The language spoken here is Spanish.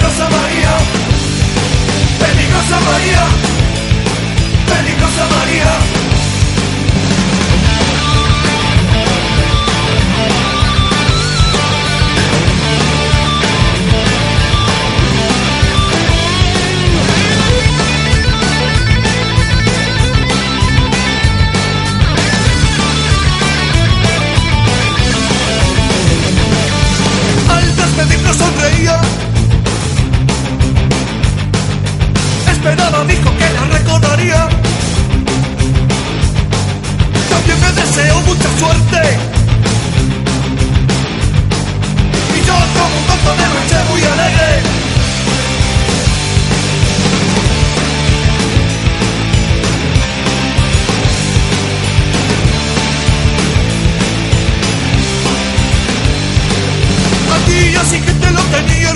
peligrosa María, peligrosa María, desesperada dijo que la recordaría. También me deseo mucha suerte. Y yo como un tonto de noche muy alegre. Aquí yo sí que te lo tenía